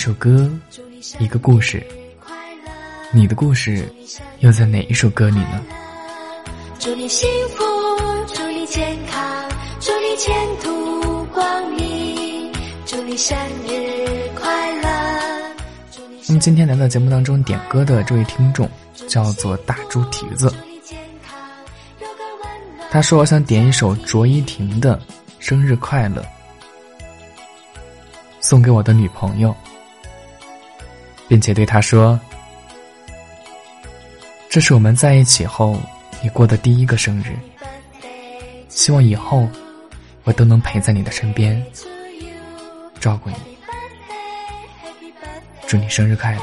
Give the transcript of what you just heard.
首歌，一个故事。你的故事又在哪一首歌里呢？祝你幸福，祝你健康，祝你前途光明，祝你生日快乐。那么今天来到节目当中点歌的这位听众叫做大猪蹄子，他说：“我想点一首卓依婷的《生日快乐》，送给我的女朋友，并且对她说。”这是我们在一起后你过的第一个生日，希望以后我都能陪在你的身边，照顾你。祝你生日快乐！